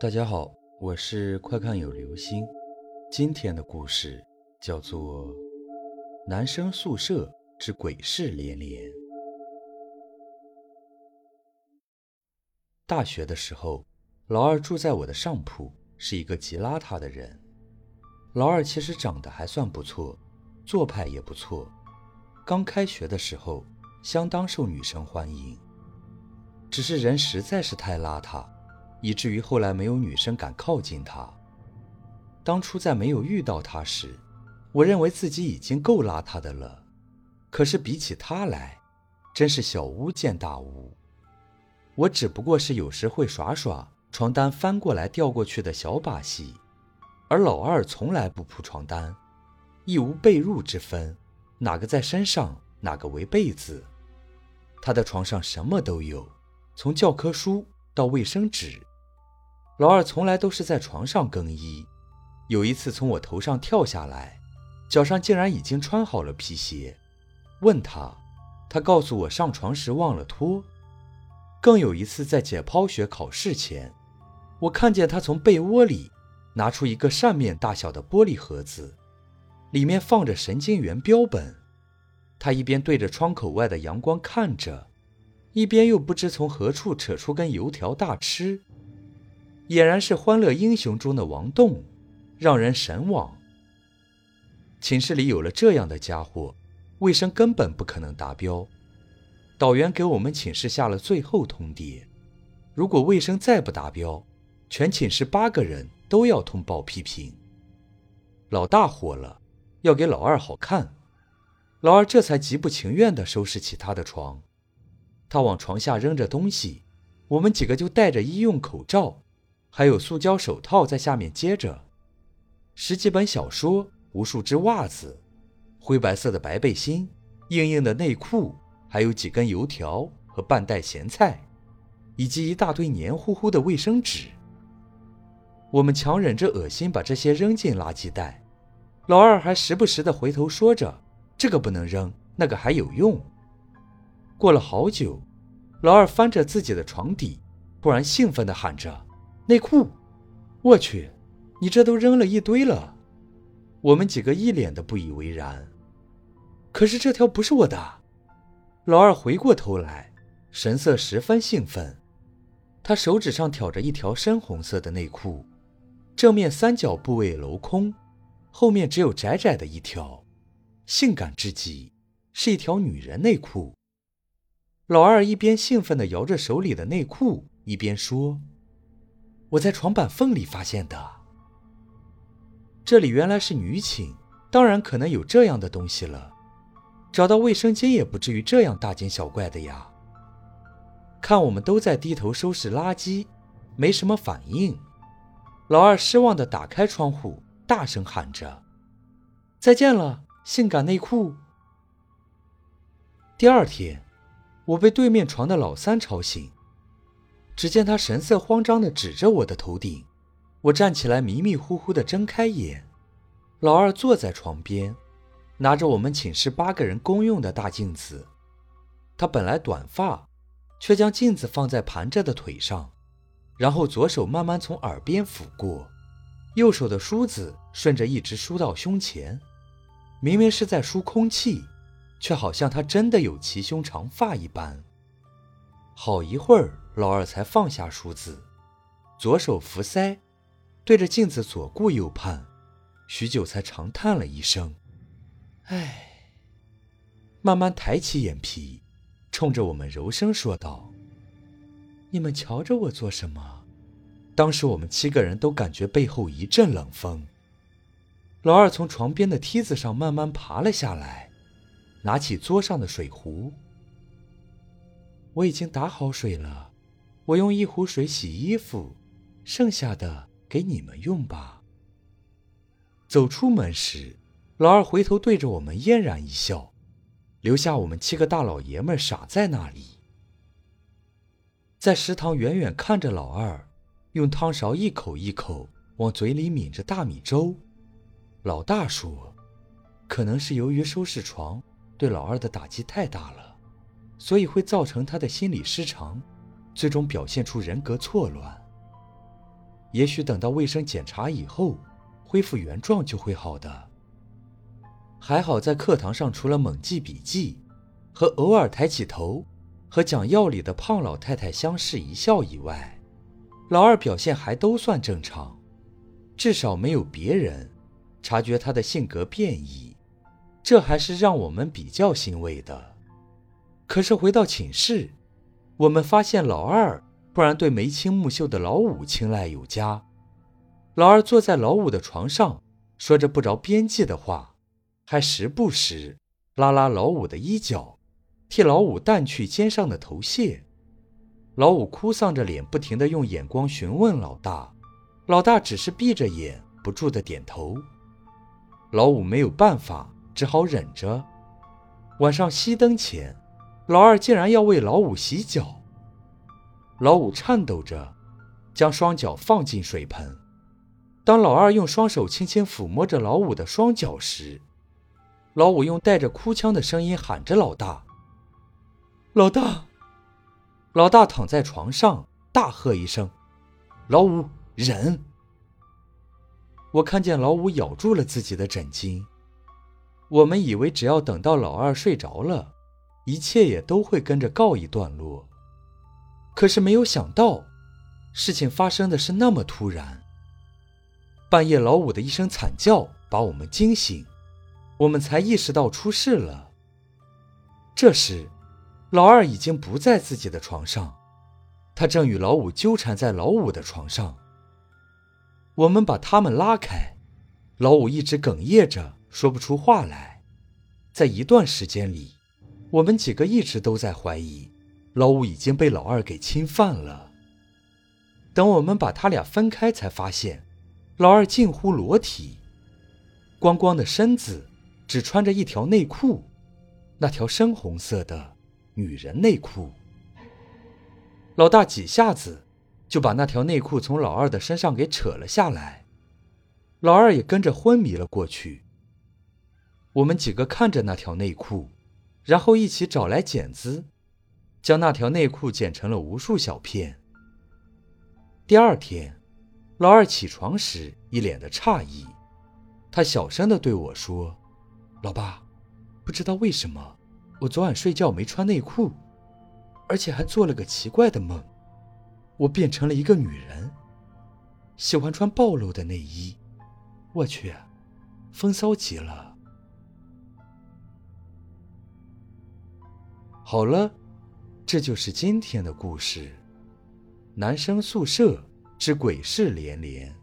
大家好，我是快看有流星。今天的故事叫做《男生宿舍之鬼事连连》。大学的时候，老二住在我的上铺，是一个极邋遢的人。老二其实长得还算不错，做派也不错。刚开学的时候，相当受女生欢迎。只是人实在是太邋遢。以至于后来没有女生敢靠近他。当初在没有遇到他时，我认为自己已经够邋遢的了，可是比起他来，真是小巫见大巫。我只不过是有时会耍耍床单翻过来掉过去的小把戏，而老二从来不铺床单，亦无被褥之分，哪个在身上，哪个为被子。他的床上什么都有，从教科书到卫生纸。老二从来都是在床上更衣，有一次从我头上跳下来，脚上竟然已经穿好了皮鞋。问他，他告诉我上床时忘了脱。更有一次在解剖学考试前，我看见他从被窝里拿出一个扇面大小的玻璃盒子，里面放着神经元标本。他一边对着窗口外的阳光看着，一边又不知从何处扯出根油条大吃。俨然是《欢乐英雄》中的王栋，让人神往。寝室里有了这样的家伙，卫生根本不可能达标。导员给我们寝室下了最后通牒：如果卫生再不达标，全寝室八个人都要通报批评。老大火了，要给老二好看，老二这才极不情愿地收拾起他的床。他往床下扔着东西，我们几个就戴着医用口罩。还有塑胶手套在下面接着，十几本小说，无数只袜子，灰白色的白背心，硬硬的内裤，还有几根油条和半袋咸菜，以及一大堆黏糊糊的卫生纸。我们强忍着恶心把这些扔进垃圾袋，老二还时不时的回头说着：“这个不能扔，那个还有用。”过了好久，老二翻着自己的床底，突然兴奋地喊着。内裤，我去，你这都扔了一堆了。我们几个一脸的不以为然。可是这条不是我的。老二回过头来，神色十分兴奋。他手指上挑着一条深红色的内裤，正面三角部位镂空，后面只有窄窄的一条，性感至极，是一条女人内裤。老二一边兴奋地摇着手里的内裤，一边说。我在床板缝里发现的。这里原来是女寝，当然可能有这样的东西了。找到卫生间也不至于这样大惊小怪的呀。看我们都在低头收拾垃圾，没什么反应。老二失望地打开窗户，大声喊着：“再见了，性感内裤。”第二天，我被对面床的老三吵醒。只见他神色慌张地指着我的头顶，我站起来，迷迷糊糊地睁开眼。老二坐在床边，拿着我们寝室八个人公用的大镜子。他本来短发，却将镜子放在盘着的腿上，然后左手慢慢从耳边抚过，右手的梳子顺着一直梳到胸前。明明是在梳空气，却好像他真的有齐胸长发一般。好一会儿。老二才放下梳子，左手扶腮，对着镜子左顾右盼，许久才长叹了一声：“唉。”慢慢抬起眼皮，冲着我们柔声说道：“你们瞧着我做什么？”当时我们七个人都感觉背后一阵冷风。老二从床边的梯子上慢慢爬了下来，拿起桌上的水壶：“我已经打好水了。”我用一壶水洗衣服，剩下的给你们用吧。走出门时，老二回头对着我们嫣然一笑，留下我们七个大老爷们傻在那里。在食堂远远看着老二用汤勺一口一口往嘴里抿着大米粥，老大说：“可能是由于收拾床对老二的打击太大了，所以会造成他的心理失常。”最终表现出人格错乱。也许等到卫生检查以后，恢复原状就会好的。还好在课堂上，除了猛记笔记，和偶尔抬起头，和讲药理的胖老太太相视一笑以外，老二表现还都算正常，至少没有别人察觉他的性格变异，这还是让我们比较欣慰的。可是回到寝室，我们发现老二突然对眉清目秀的老五青睐有加。老二坐在老五的床上，说着不着边际的话，还时不时拉拉老五的衣角，替老五掸去肩上的头屑。老五哭丧着脸，不停地用眼光询问老大，老大只是闭着眼，不住地点头。老五没有办法，只好忍着。晚上熄灯前。老二竟然要为老五洗脚。老五颤抖着，将双脚放进水盆。当老二用双手轻轻抚摸着老五的双脚时，老五用带着哭腔的声音喊着：“老大，老大！”老大躺在床上，大喝一声：“老五，忍！”我看见老五咬住了自己的枕巾。我们以为只要等到老二睡着了。一切也都会跟着告一段落，可是没有想到，事情发生的是那么突然。半夜老五的一声惨叫把我们惊醒，我们才意识到出事了。这时，老二已经不在自己的床上，他正与老五纠缠在老五的床上。我们把他们拉开，老五一直哽咽着说不出话来，在一段时间里。我们几个一直都在怀疑，老五已经被老二给侵犯了。等我们把他俩分开，才发现，老二近乎裸体，光光的身子，只穿着一条内裤，那条深红色的女人内裤。老大几下子就把那条内裤从老二的身上给扯了下来，老二也跟着昏迷了过去。我们几个看着那条内裤。然后一起找来剪子，将那条内裤剪成了无数小片。第二天，老二起床时一脸的诧异，他小声的对我说：“老爸，不知道为什么，我昨晚睡觉没穿内裤，而且还做了个奇怪的梦，我变成了一个女人，喜欢穿暴露的内衣。我去，风骚极了。”好了，这就是今天的故事。男生宿舍之鬼事连连。